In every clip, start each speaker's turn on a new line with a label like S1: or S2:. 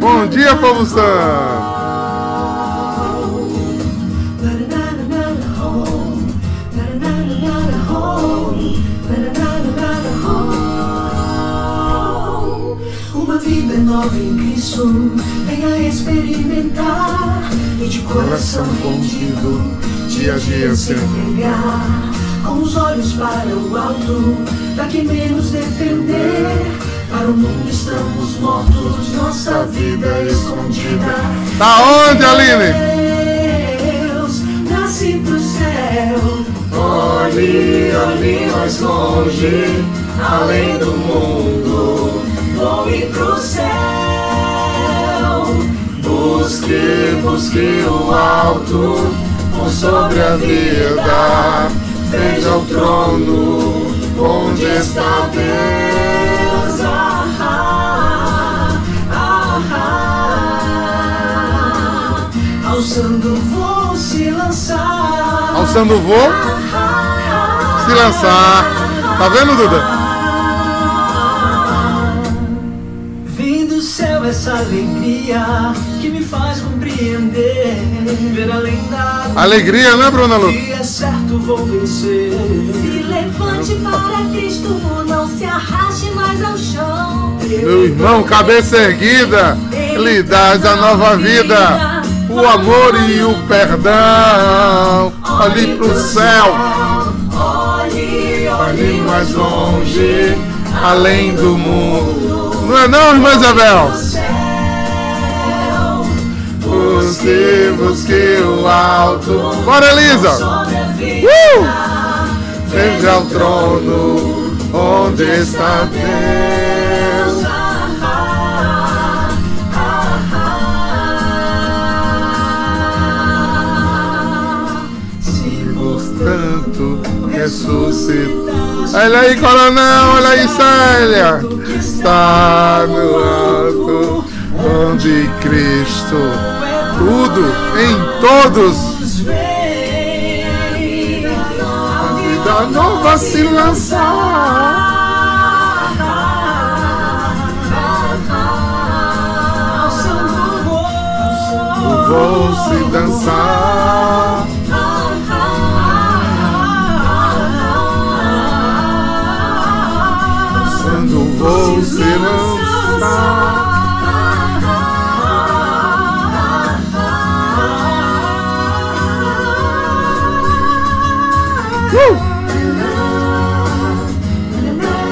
S1: Bom dia, povo santo!
S2: nova em Cristo, venha experimentar e de coração contido, dia a dia se entregar com os olhos para o alto, pra que menos depender. Para o mundo estamos mortos, nossa vida escondida.
S1: Da onde, Aline?
S2: Deus nasce pro céu. Olhe, olhe mais longe, além do mundo. Voe pro céu. Busque, busque o alto, por sobre a vida. Veja o trono, onde está Deus. Ah, ah, ah, ah. Alçando voo se lançar.
S1: Alçando o voo, se lançar. Tá vendo, Duda?
S2: Essa alegria que me faz compreender. Ver além da
S1: Alegria, né, Bruna Lu?
S2: que é certo vou vencer.
S3: Se levante para Cristo, não se arraste mais ao chão.
S1: Meu irmão, cabeça erguida, lhe dás a nova vida, o amor e o perdão. Olhe pro céu,
S2: Olhe,
S1: olhe mais longe, além do mundo. Não é não, irmã Isabel? Busque, busque o alto. Bora, Elisa! Uh! Veja o trono, onde está Deus.
S2: Se
S1: Portanto, ressuscitar. Olha aí, coronel, olha aí, Célia. Está no alto, onde Cristo, tudo em todos. A vida nova se lançar. Vou se dançar. Quando vou se lançar.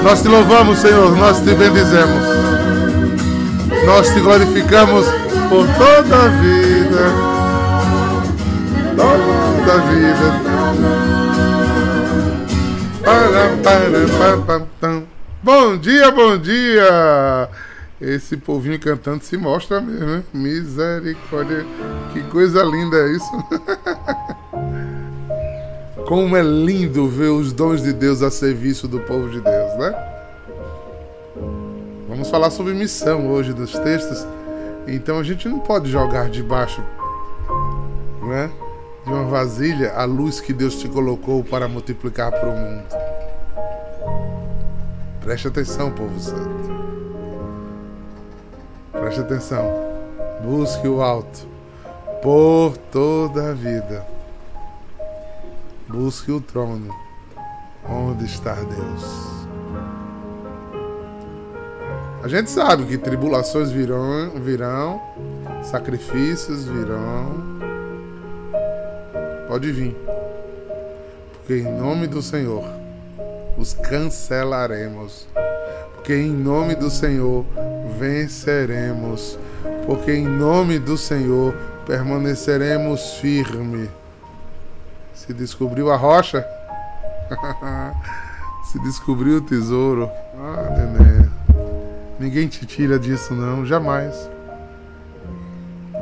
S1: Nós te louvamos, Senhor, nós te bendizemos. Nós te glorificamos por toda a vida. Toda a vida. Bom dia, bom dia! Esse povinho cantando se mostra mesmo, hein? Misericórdia. Que coisa linda é isso. Como é lindo ver os dons de Deus a serviço do povo de Deus, né? Vamos falar sobre missão hoje dos textos. Então a gente não pode jogar debaixo, né? De uma vasilha a luz que Deus te colocou para multiplicar para o mundo. Preste atenção, povo santo. Preste atenção. Busque o alto por toda a vida. Busque o trono onde está Deus. A gente sabe que tribulações virão, virão, sacrifícios virão. Pode vir. Porque em nome do Senhor os cancelaremos. Porque em nome do Senhor venceremos. Porque em nome do Senhor permaneceremos firmes. Se descobriu a rocha? Se descobriu o tesouro? Ah. Ninguém te tira disso, não, jamais.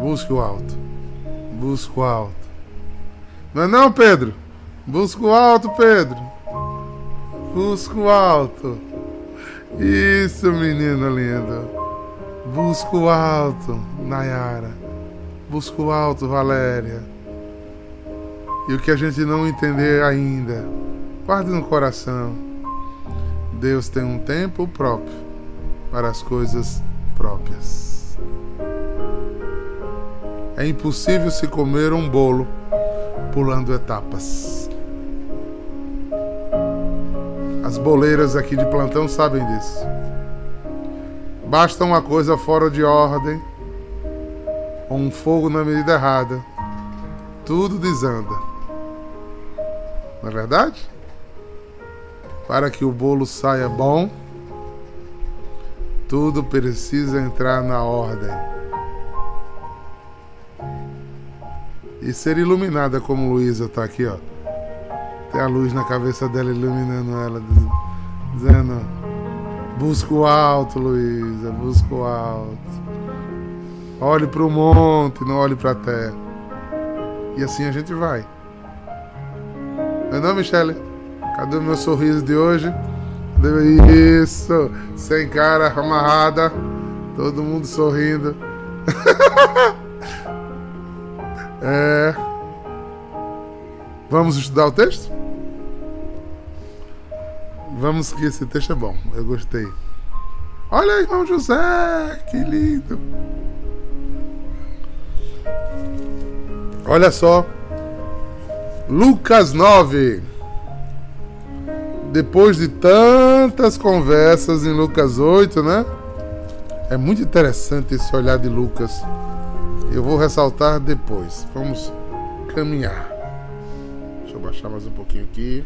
S1: Busque o alto. Busque o alto. Não é não, Pedro? Busca o alto, Pedro. Busca o alto. Isso, menino lindo. Busca o alto, Nayara. Busca o alto, Valéria. E o que a gente não entender ainda, guarde no coração. Deus tem um tempo próprio para as coisas próprias. É impossível se comer um bolo pulando etapas. As boleiras aqui de plantão sabem disso. Basta uma coisa fora de ordem, ou um fogo na medida errada, tudo desanda. Não é verdade? Para que o bolo saia bom, tudo precisa entrar na ordem. E ser iluminada como Luísa está aqui, ó. Tem a luz na cabeça dela iluminando ela, dizendo: Busca o alto, Luísa, busca o alto. Olhe para o monte, não olhe para a terra. E assim a gente vai. Não é não, Michele? Cadê o meu sorriso de hoje? Isso! Sem cara amarrada. Todo mundo sorrindo. é. Vamos estudar o texto? Vamos que esse texto é bom. Eu gostei. Olha, irmão José, que lindo. Olha só. Lucas 9 depois de tantas conversas em Lucas 8, né? É muito interessante esse olhar de Lucas. Eu vou ressaltar depois. Vamos caminhar. Deixa eu baixar mais um pouquinho aqui.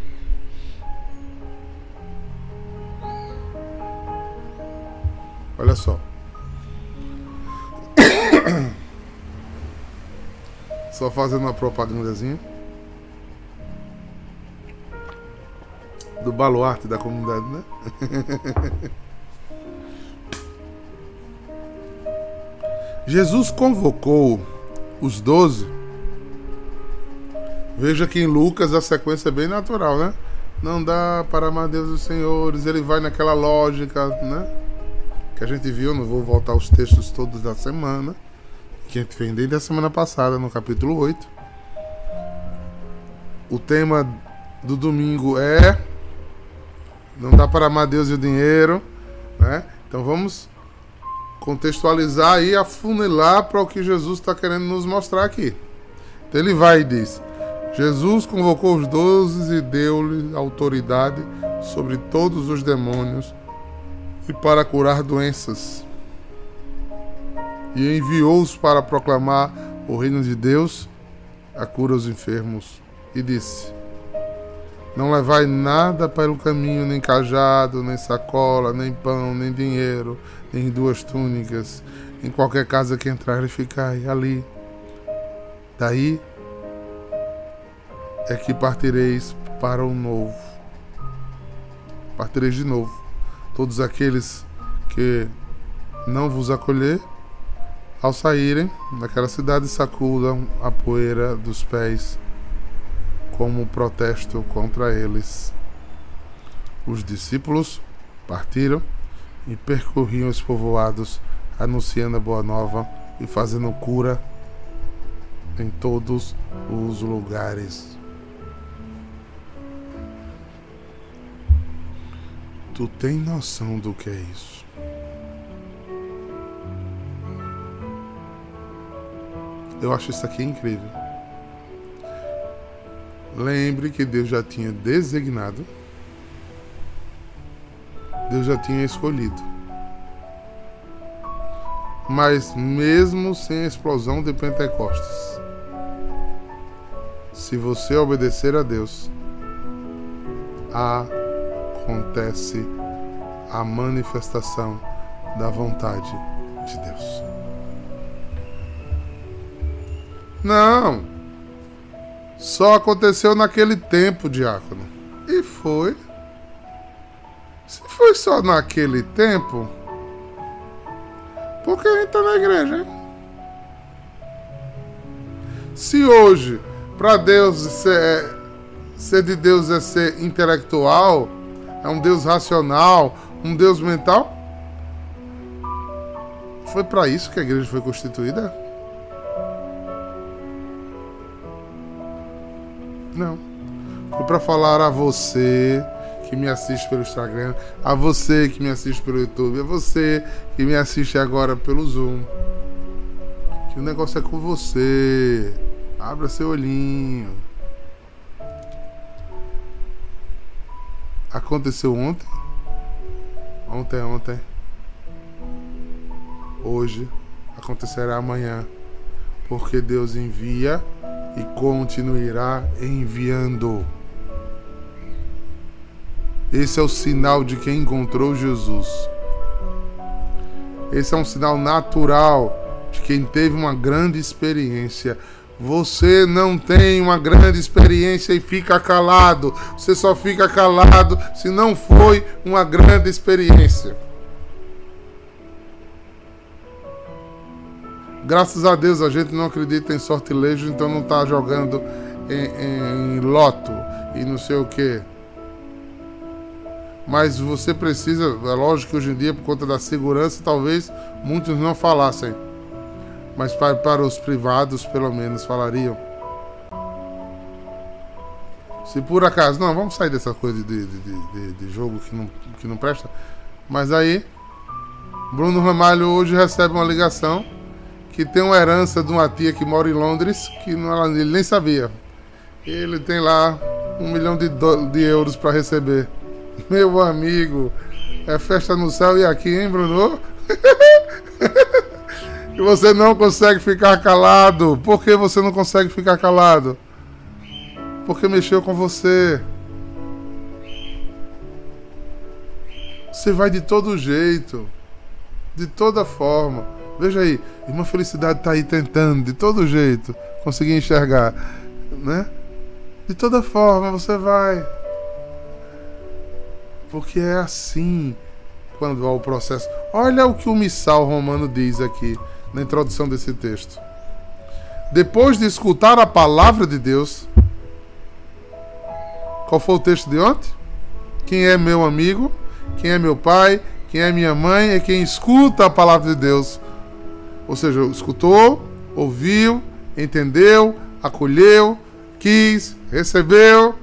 S1: Olha só. Só fazendo uma propagandazinha. Do baluarte da comunidade, né? Jesus convocou os doze. Veja que em Lucas a sequência é bem natural, né? Não dá para amar Deus dos senhores, ele vai naquela lógica, né? Que a gente viu, não vou voltar aos textos todos da semana, que a gente vem desde a semana passada, no capítulo 8. O tema do domingo é não dá para amar Deus e o dinheiro, né? Então vamos contextualizar e afunilar para o que Jesus está querendo nos mostrar aqui. Então ele vai e diz: Jesus convocou os doze e deu-lhes autoridade sobre todos os demônios e para curar doenças. E enviou-os para proclamar o reino de Deus, a cura aos enfermos. E disse: não levai nada pelo caminho, nem cajado, nem sacola, nem pão, nem dinheiro, nem duas túnicas. Em qualquer casa que entrar ficai ali. Daí é que partireis para o novo. Partireis de novo. Todos aqueles que não vos acolher, ao saírem daquela cidade, sacudam a poeira dos pés como protesto contra eles. Os discípulos partiram e percorriam os povoados, anunciando a boa nova e fazendo cura em todos os lugares. Tu tem noção do que é isso? Eu acho isso aqui incrível. Lembre que Deus já tinha designado, Deus já tinha escolhido. Mas mesmo sem a explosão de Pentecostes, se você obedecer a Deus, acontece a manifestação da vontade de Deus. Não, só aconteceu naquele tempo, diácono. E foi. Se foi só naquele tempo, por que a gente tá na igreja, hein? Se hoje, para Deus ser, ser de Deus é ser intelectual, é um Deus racional, um Deus mental, foi para isso que a igreja foi constituída? Não. Foi para falar a você que me assiste pelo Instagram, a você que me assiste pelo YouTube, a você que me assiste agora pelo Zoom. Que o negócio é com você. Abra seu olhinho. Aconteceu ontem? Ontem, ontem. Hoje acontecerá amanhã. Porque Deus envia e continuará enviando. Esse é o sinal de quem encontrou Jesus. Esse é um sinal natural de quem teve uma grande experiência. Você não tem uma grande experiência e fica calado. Você só fica calado se não foi uma grande experiência. Graças a Deus a gente não acredita em sortilégio, então não está jogando em, em, loto e não sei o que. Mas você precisa, é lógico que hoje em dia, por conta da segurança, talvez muitos não falassem. Mas para, para os privados, pelo menos, falariam. Se por acaso. Não, vamos sair dessa coisa de, de, de, de jogo que não, que não presta. Mas aí, Bruno Ramalho hoje recebe uma ligação que tem uma herança de uma tia que mora em Londres, que não, ele nem sabia. Ele tem lá um milhão de, de euros para receber. Meu amigo, é festa no céu e aqui, hein, Bruno? e você não consegue ficar calado. Por que você não consegue ficar calado? Porque mexeu com você. Você vai de todo jeito, de toda forma. Veja aí, uma felicidade está aí tentando, de todo jeito, conseguir enxergar, né? De toda forma você vai. Porque é assim quando há o processo. Olha o que o missal romano diz aqui na introdução desse texto. Depois de escutar a palavra de Deus, qual foi o texto de ontem? Quem é meu amigo? Quem é meu pai? Quem é minha mãe? É quem escuta a palavra de Deus. Ou seja, escutou, ouviu, entendeu, acolheu, quis, recebeu.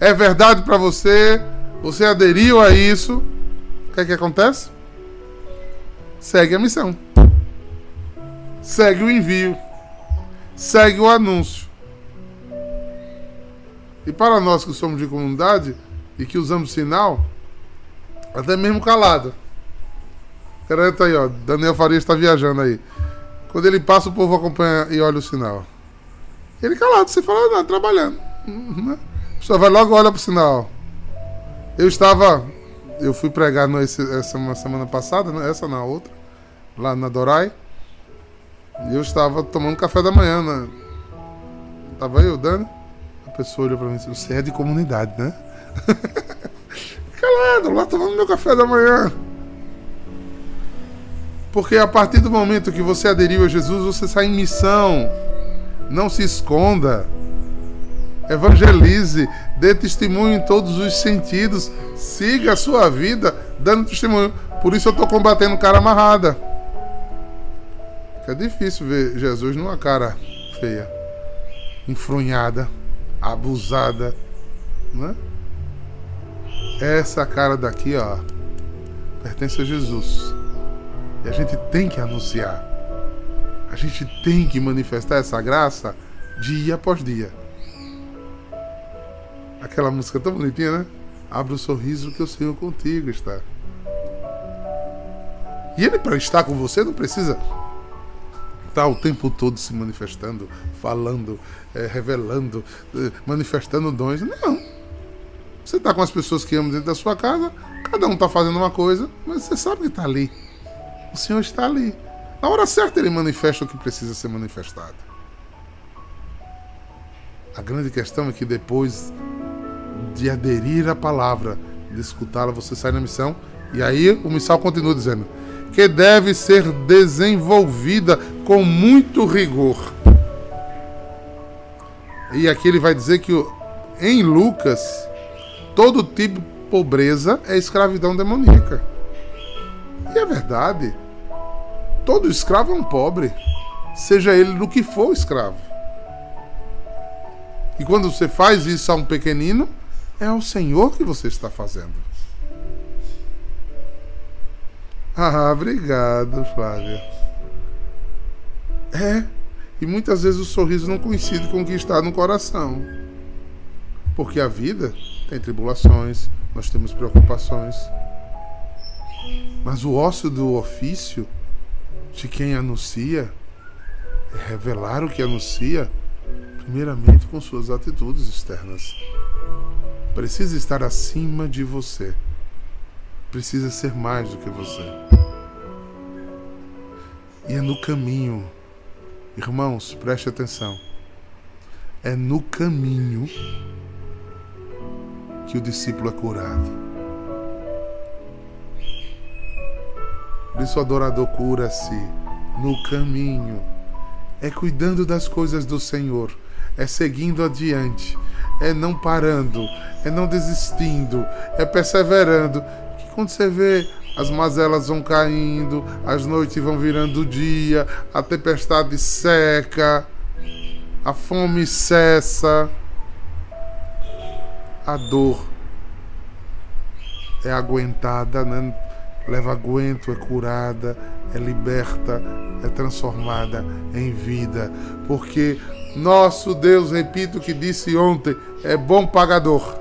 S1: É verdade para você, você aderiu a isso, o que é que acontece? Segue a missão. Segue o envio. Segue o anúncio. E para nós que somos de comunidade e que usamos sinal, até mesmo calado. Cara, tá aí, ó. Daniel Farias está viajando aí. Quando ele passa, o povo acompanha e olha o sinal. Ele calado, você fala, não, trabalhando. Né? A pessoa vai logo olha pro sinal. Eu estava. Eu fui pregar no, esse, essa uma semana passada, né? essa na outra, lá na Dorai. E eu estava tomando café da manhã, né? Tava eu, Dani. A pessoa olhou pra mim e disse, você é de comunidade, né? Calado, lá tomando meu café da manhã. Porque a partir do momento que você aderiu a Jesus, você sai em missão. Não se esconda evangelize, dê testemunho em todos os sentidos, siga a sua vida dando testemunho. Por isso eu estou combatendo cara amarrada. É difícil ver Jesus numa cara feia, enfronhada, abusada, né? Essa cara daqui, ó, pertence a Jesus. A gente tem que anunciar. A gente tem que manifestar essa graça dia após dia. Aquela música tão bonitinha, né? Abra o sorriso que o Senhor contigo está. E ele, para estar com você, não precisa estar o tempo todo se manifestando, falando, é, revelando, é, manifestando dons. Não. Você está com as pessoas que amam dentro da sua casa, cada um está fazendo uma coisa, mas você sabe que está ali. O Senhor está ali. Na hora certa, ele manifesta o que precisa ser manifestado. A grande questão é que depois de aderir à palavra, de escutá-la, você sai na missão. E aí o missal continua dizendo que deve ser desenvolvida com muito rigor. E aqui ele vai dizer que em Lucas todo tipo de pobreza é escravidão demoníaca. E é verdade. Todo escravo é um pobre, seja ele do que for escravo. E quando você faz isso a um pequenino, é ao Senhor que você está fazendo. Ah, obrigado, Flávia. É, e muitas vezes o sorriso não coincide com o que está no coração. Porque a vida tem tribulações, nós temos preocupações. Mas o ócio do ofício de quem anuncia revelar o que anuncia, primeiramente com suas atitudes externas. Precisa estar acima de você. Precisa ser mais do que você. E é no caminho Irmãos, preste atenção. É no caminho que o discípulo é curado. Por isso o adorador cura-se no caminho. É cuidando das coisas do Senhor. É seguindo adiante. É não parando. É não desistindo. É perseverando. Que quando você vê as mazelas vão caindo, as noites vão virando dia, a tempestade seca, a fome cessa, a dor é aguentada, né? Leva aguento, é curada, é liberta, é transformada em vida, porque nosso Deus, repito o que disse ontem, é bom pagador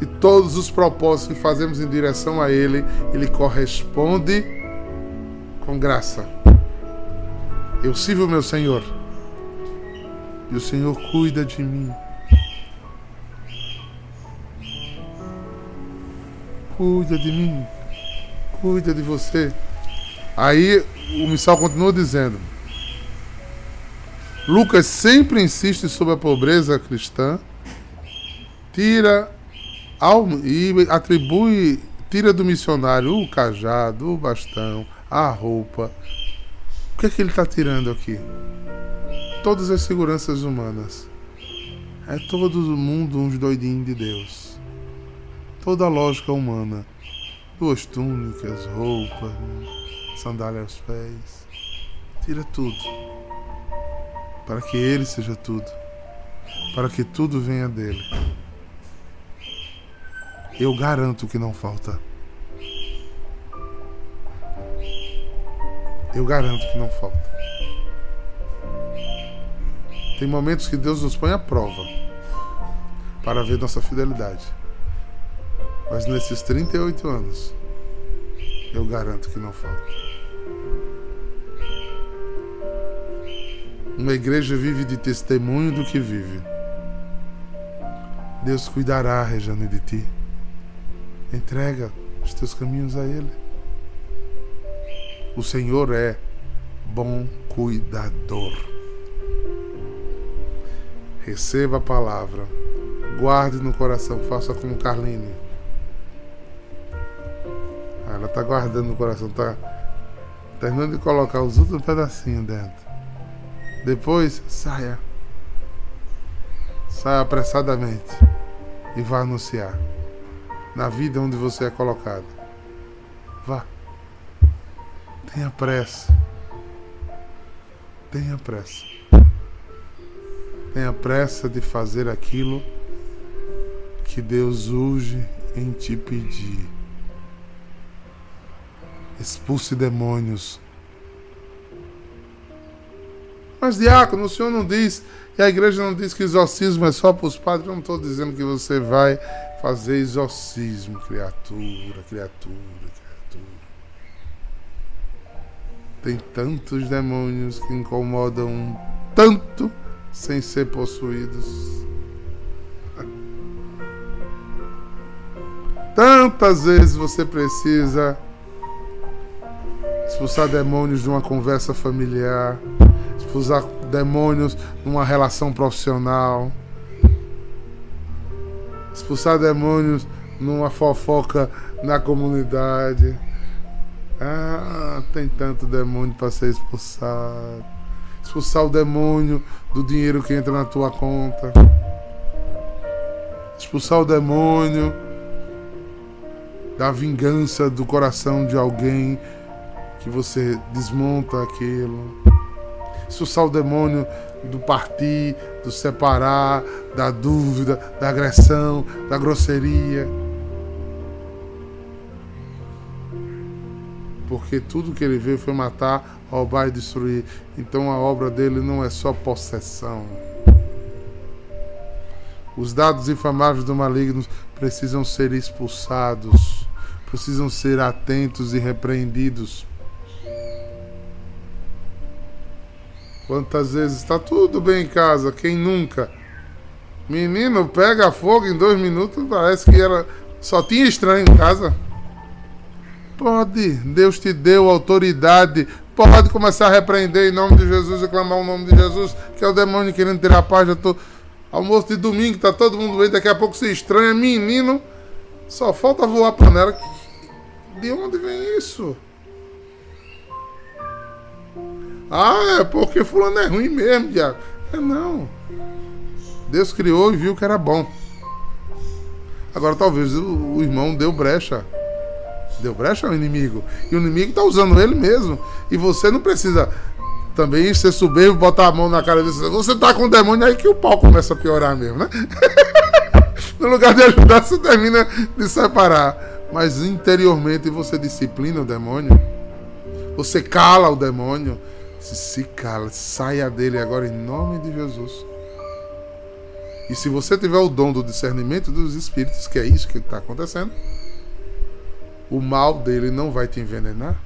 S1: e todos os propósitos que fazemos em direção a Ele, Ele corresponde com graça. Eu sirvo o meu Senhor e o Senhor cuida de mim. Cuida de mim, cuida de você. Aí o missal continua dizendo: Lucas sempre insiste sobre a pobreza cristã, tira e atribui, tira do missionário o cajado, o bastão, a roupa. O que é que ele está tirando aqui? Todas as seguranças humanas. É todo mundo uns doidinhos de Deus. Toda a lógica humana. Duas túnicas, roupas, sandália aos pés. Tira tudo. Para que Ele seja tudo. Para que tudo venha dele eu garanto que não falta. Eu garanto que não falta. Tem momentos que Deus nos põe à prova para ver nossa fidelidade. Mas nesses 38 anos, eu garanto que não falta. Uma igreja vive de testemunho do que vive. Deus cuidará, Rejane, de ti. Entrega os teus caminhos a Ele. O Senhor é bom cuidador. Receba a palavra, guarde no coração, faça como Carline. Ela está guardando no coração, está terminando de colocar os últimos pedacinhos dentro. Depois, saia. Saia apressadamente e vá anunciar na vida onde você é colocado. Vá. Tenha pressa. Tenha pressa. Tenha pressa de fazer aquilo que Deus urge em te pedir. Expulse demônios. Mas, diácono, o senhor não diz, e a igreja não diz que exorcismo é só para os padres. Eu não estou dizendo que você vai fazer exorcismo, criatura, criatura, criatura. Tem tantos demônios que incomodam tanto sem ser possuídos. Tantas vezes você precisa expulsar demônios de uma conversa familiar, expulsar demônios numa relação profissional expulsar demônios numa fofoca na comunidade. Ah, tem tanto demônio para ser expulsado. Expulsar o demônio do dinheiro que entra na tua conta. Expulsar o demônio da vingança do coração de alguém que você desmonta aquilo. Expulsar o demônio do partir, do separar, da dúvida, da agressão, da grosseria. Porque tudo que ele veio foi matar, roubar e destruir. Então a obra dele não é só possessão. Os dados inflamáveis do maligno precisam ser expulsados, precisam ser atentos e repreendidos. Quantas vezes está tudo bem em casa? Quem nunca? Menino, pega fogo em dois minutos, parece que ela só tinha estranho em casa. Pode, Deus te deu autoridade. Pode começar a repreender em nome de Jesus e clamar o nome de Jesus, que é o demônio querendo tirar a paz. Eu tô almoço de domingo, tá todo mundo bem, daqui a pouco se estranha, menino. Só falta voar panela. De onde vem isso? Ah, é porque fulano é ruim mesmo, Diago. É não. Deus criou e viu que era bom. Agora talvez o, o irmão deu brecha. Deu brecha ao inimigo. E o inimigo está usando ele mesmo. E você não precisa também ser soberbo, botar a mão na cara dele. Você tá com o demônio aí que o pau começa a piorar mesmo, né? no lugar de ajudar, você termina de separar. Mas interiormente você disciplina o demônio. Você cala o demônio. Se, se cala, saia dele agora em nome de Jesus. E se você tiver o dom do discernimento dos espíritos, que é isso que está acontecendo, o mal dele não vai te envenenar.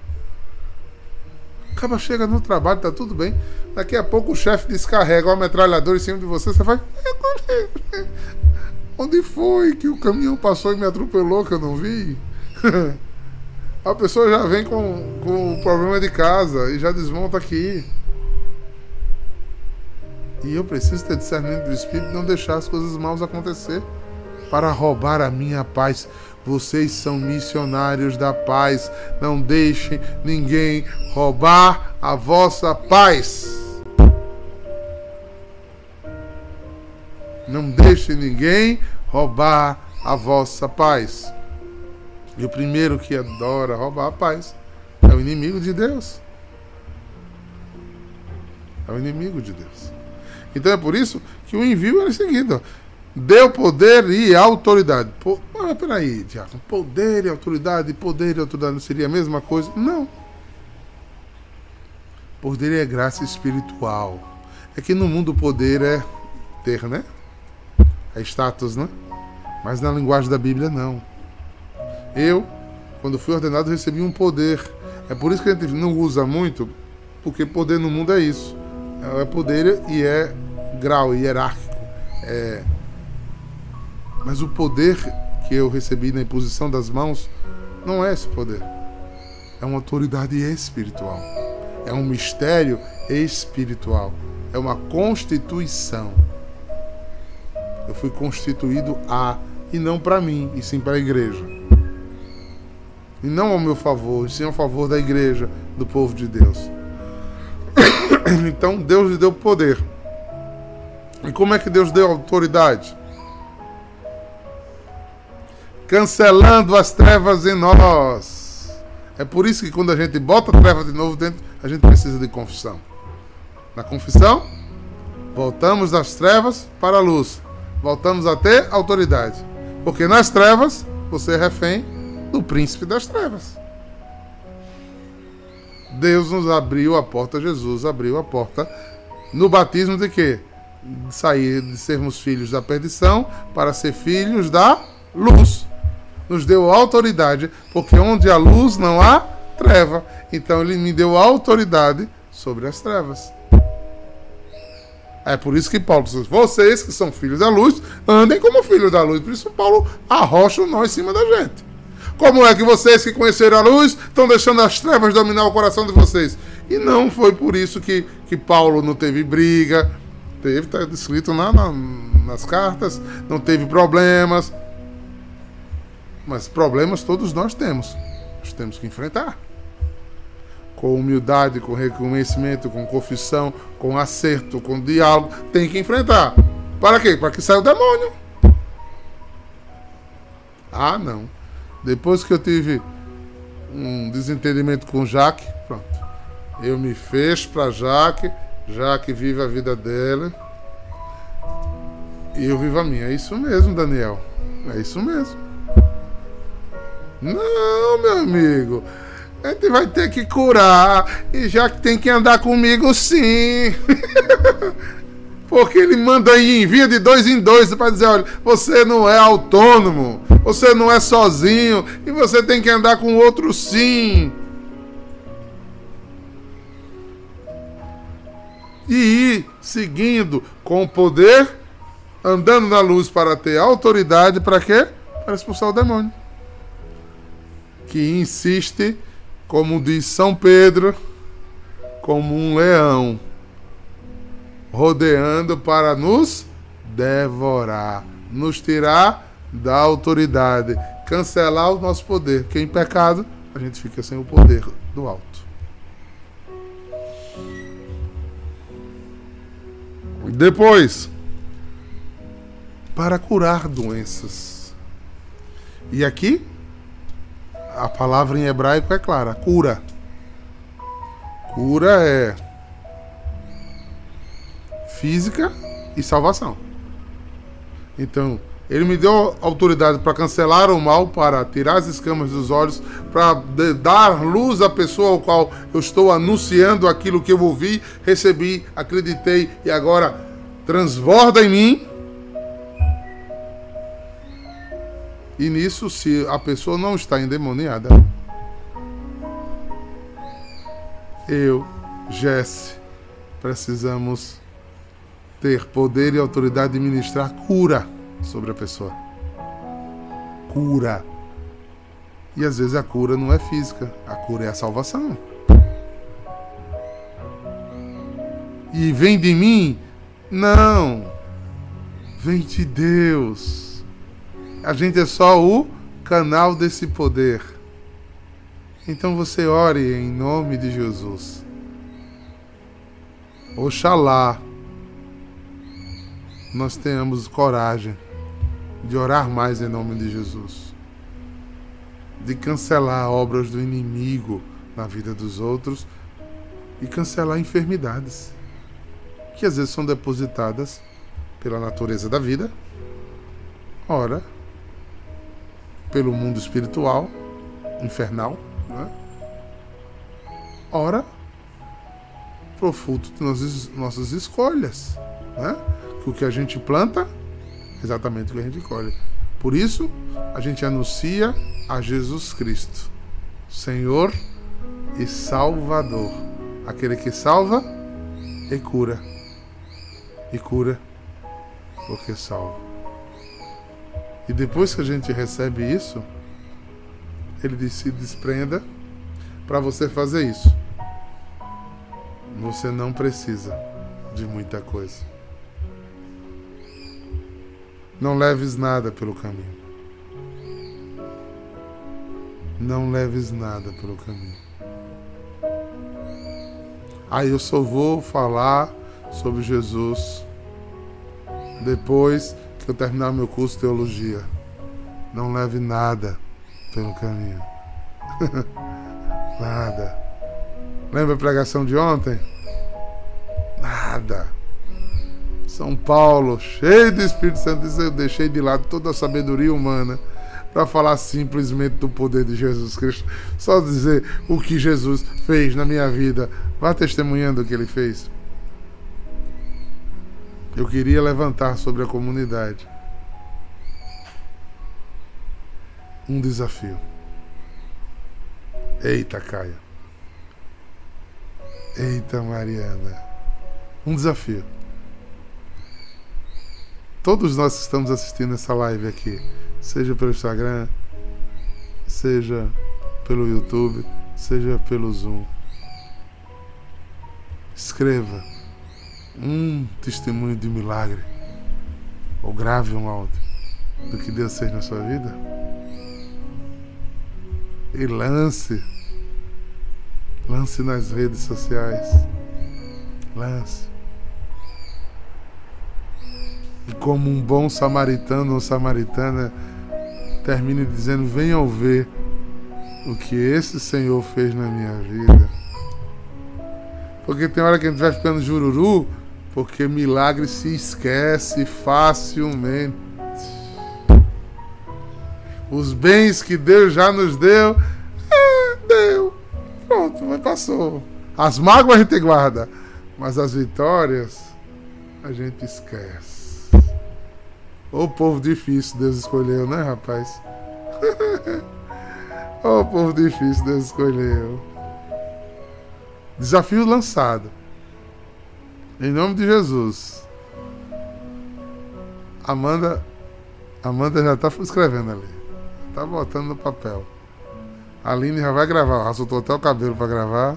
S1: Acaba chega no trabalho, tá tudo bem. Daqui a pouco o chefe descarrega o metralhador em cima de você, você vai. Onde foi que o caminhão passou e me atropelou que eu não vi? A pessoa já vem com, com o problema de casa e já desmonta aqui. E eu preciso ter discernimento do Espírito e não deixar as coisas maus acontecer para roubar a minha paz. Vocês são missionários da paz. Não deixem ninguém roubar a vossa paz. Não deixe ninguém roubar a vossa paz. E o primeiro que adora roubar a paz é o inimigo de Deus. É o inimigo de Deus. Então é por isso que o envio era o deu poder e autoridade. Pô, mas peraí, Tiago, poder e autoridade, poder e autoridade não seria a mesma coisa? Não. Poder é graça espiritual. É que no mundo poder é ter, né? É status, né? Mas na linguagem da Bíblia, não. Eu, quando fui ordenado, recebi um poder. É por isso que a gente não usa muito, porque poder no mundo é isso. É poder e é grau hierárquico. É... Mas o poder que eu recebi na imposição das mãos não é esse poder. É uma autoridade espiritual. É um mistério espiritual. É uma constituição. Eu fui constituído a, e não para mim, e sim para a igreja. E não ao meu favor, e sim ao favor da igreja, do povo de Deus. Então Deus lhe deu poder. E como é que Deus deu autoridade? Cancelando as trevas em nós. É por isso que quando a gente bota a treva de novo dentro, a gente precisa de confissão. Na confissão, voltamos das trevas para a luz. Voltamos a ter autoridade. Porque nas trevas, você é refém do príncipe das trevas. Deus nos abriu a porta, Jesus abriu a porta no batismo de quê? De sair de sermos filhos da perdição para ser filhos da luz. Nos deu autoridade, porque onde há luz não há treva. Então ele me deu autoridade sobre as trevas. É por isso que Paulo diz: vocês que são filhos da luz, andem como filhos da luz. Por isso Paulo arrocha o nó em cima da gente. Como é que vocês que conheceram a luz estão deixando as trevas dominar o coração de vocês? E não foi por isso que, que Paulo não teve briga, teve, está escrito na, na, nas cartas, não teve problemas. Mas problemas todos nós temos. Nós temos que enfrentar. Com humildade, com reconhecimento, com confissão, com acerto, com diálogo. Tem que enfrentar. Para quê? Para que saia o demônio. Ah, não. Depois que eu tive um desentendimento com Jaque, pronto. Eu me fecho para Jaque, Jaque vive a vida dela e eu vivo a minha. É isso mesmo, Daniel. É isso mesmo. Não, meu amigo. A gente vai ter que curar. E já que tem que andar comigo, sim. Porque ele manda aí, envia de dois em dois para dizer: olha, você não é autônomo, você não é sozinho, e você tem que andar com outro sim. E ir seguindo com o poder, andando na luz para ter autoridade, para quê? Para expulsar o demônio. Que insiste, como diz São Pedro, como um leão rodeando para nos devorar, nos tirar da autoridade, cancelar o nosso poder. Porque em pecado a gente fica sem o poder do alto. Depois, para curar doenças. E aqui, a palavra em hebraico é clara: cura. Cura é física e salvação. Então, ele me deu autoridade para cancelar o mal, para tirar as escamas dos olhos, para dar luz à pessoa ao qual eu estou anunciando aquilo que eu ouvi, recebi, acreditei e agora transborda em mim. E nisso, se a pessoa não está endemoniada, eu, Jesse, precisamos ter poder e autoridade de ministrar cura sobre a pessoa. Cura. E às vezes a cura não é física, a cura é a salvação. E vem de mim? Não. Vem de Deus. A gente é só o canal desse poder. Então você ore em nome de Jesus. Oxalá nós tenhamos coragem de orar mais em nome de Jesus, de cancelar obras do inimigo na vida dos outros e cancelar enfermidades que às vezes são depositadas pela natureza da vida, ora pelo mundo espiritual, infernal, né? ora pro fruto de nossas, nossas escolhas, né? Que o que a gente planta, exatamente o que a gente colhe. Por isso, a gente anuncia a Jesus Cristo, Senhor e Salvador. Aquele que salva e cura. E cura porque salva. E depois que a gente recebe isso, ele se desprenda para você fazer isso. Você não precisa de muita coisa. Não leves nada pelo caminho. Não leves nada pelo caminho. Aí eu só vou falar sobre Jesus depois que eu terminar meu curso de teologia. Não leve nada pelo caminho. nada. Lembra a pregação de ontem? São Paulo, cheio do Espírito Santo, eu deixei de lado toda a sabedoria humana para falar simplesmente do poder de Jesus Cristo. Só dizer o que Jesus fez na minha vida. Vá testemunhando o que ele fez. Eu queria levantar sobre a comunidade um desafio. Eita, Caio. Eita, Mariana. Um desafio. Todos nós que estamos assistindo essa live aqui, seja pelo Instagram, seja pelo YouTube, seja pelo Zoom. Escreva um testemunho de milagre ou grave um áudio do que Deus fez na sua vida e lance lance nas redes sociais lance e como um bom samaritano ou samaritana, termine dizendo: Venham ver o que esse Senhor fez na minha vida. Porque tem hora que a gente vai ficando jururu, porque milagre se esquece facilmente. Os bens que Deus já nos deu, é, deu. passou. As mágoas a gente guarda, mas as vitórias a gente esquece. O povo difícil Deus escolheu, né, rapaz? o povo difícil Deus escolheu. Desafio lançado. Em nome de Jesus. Amanda Amanda já está escrevendo ali. Está botando no papel. A Aline já vai gravar. Já soltou até o cabelo para gravar.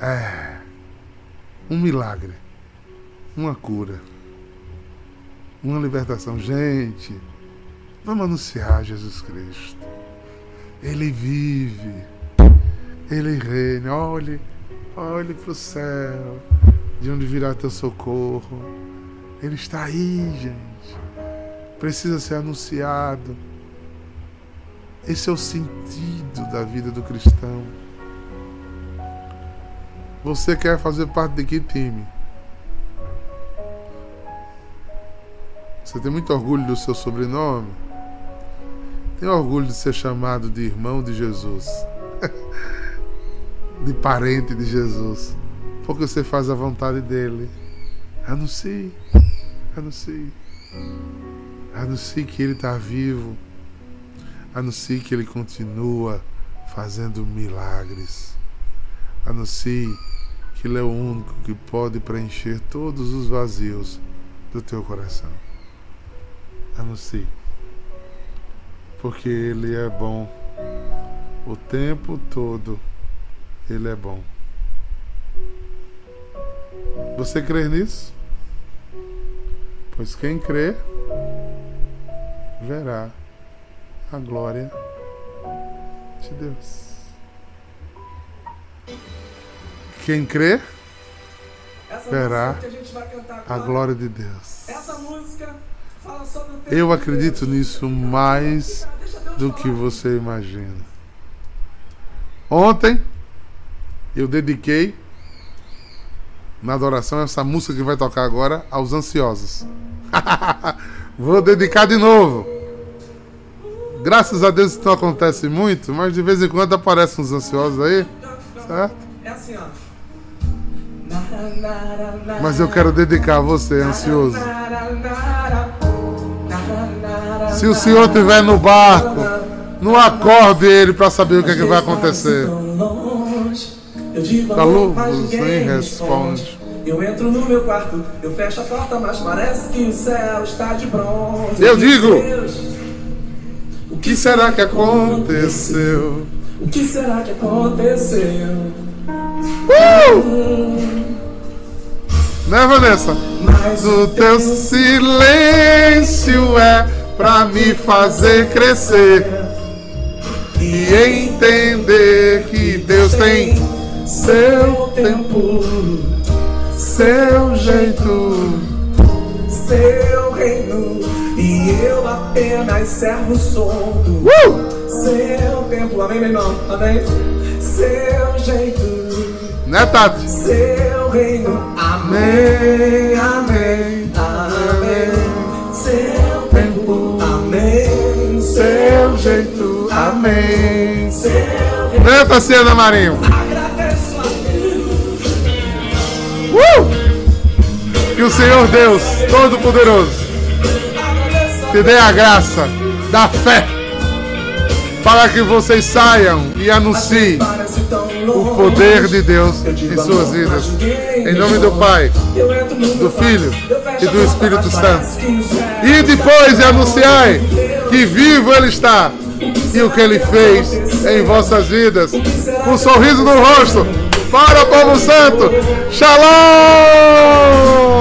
S1: É. Um milagre. Uma cura. Uma libertação. Gente, vamos anunciar Jesus Cristo. Ele vive. Ele reina. Olhe, olhe para o céu. De onde virá teu socorro. Ele está aí, gente precisa ser anunciado. Esse é o sentido da vida do cristão. Você quer fazer parte de que time? Você tem muito orgulho do seu sobrenome? Tem orgulho de ser chamado de irmão de Jesus? de parente de Jesus? Porque você faz a vontade dele. Anuncie, anuncie. Anuncie que Ele está vivo. Anuncie que Ele continua fazendo milagres. Anuncie que Ele é o único que pode preencher todos os vazios do teu coração. Anuncie. Porque Ele é bom. O tempo todo Ele é bom. Você crê nisso? Pois quem crê verá a glória de Deus. Quem crê verá a glória de Deus. Eu acredito nisso mais do que você imagina. Ontem eu dediquei na adoração essa música que vai tocar agora aos ansiosos. Vou dedicar de novo. Graças a Deus isso não acontece muito, mas de vez em quando aparecem uns ansiosos aí, certo? É assim, ó. Mas eu quero dedicar a você, ansioso. Se o senhor estiver no barco, não acorde ele para saber o que, é que vai acontecer. Calou-vos nem responde.
S4: Eu entro no meu quarto, eu fecho a porta, mas parece que o céu está de bronze.
S1: Eu digo: O que será que aconteceu?
S4: O que será que aconteceu?
S1: Uh! Né, Vanessa? Mas o teu silêncio é pra me fazer crescer e entender que Deus tem seu tempo seu jeito,
S4: seu reino, e eu apenas servo solto.
S1: Uh!
S4: Seu tempo, amém, meu irmão, amém? Seu jeito,
S1: né, Tati?
S4: Seu reino, amém, amém, amém. Seu jeito, amém. Seu
S1: né, Tassiana Marinho? Uh! Que o Senhor Deus Todo-Poderoso te dê a graça da fé para que vocês saiam e anunciem o poder de Deus em suas vidas. Em nome do Pai, do Filho e do Espírito Santo. E depois de anunciai que vivo Ele está e o que Ele fez em vossas vidas, com um sorriso no rosto para o povo santo. Shalom!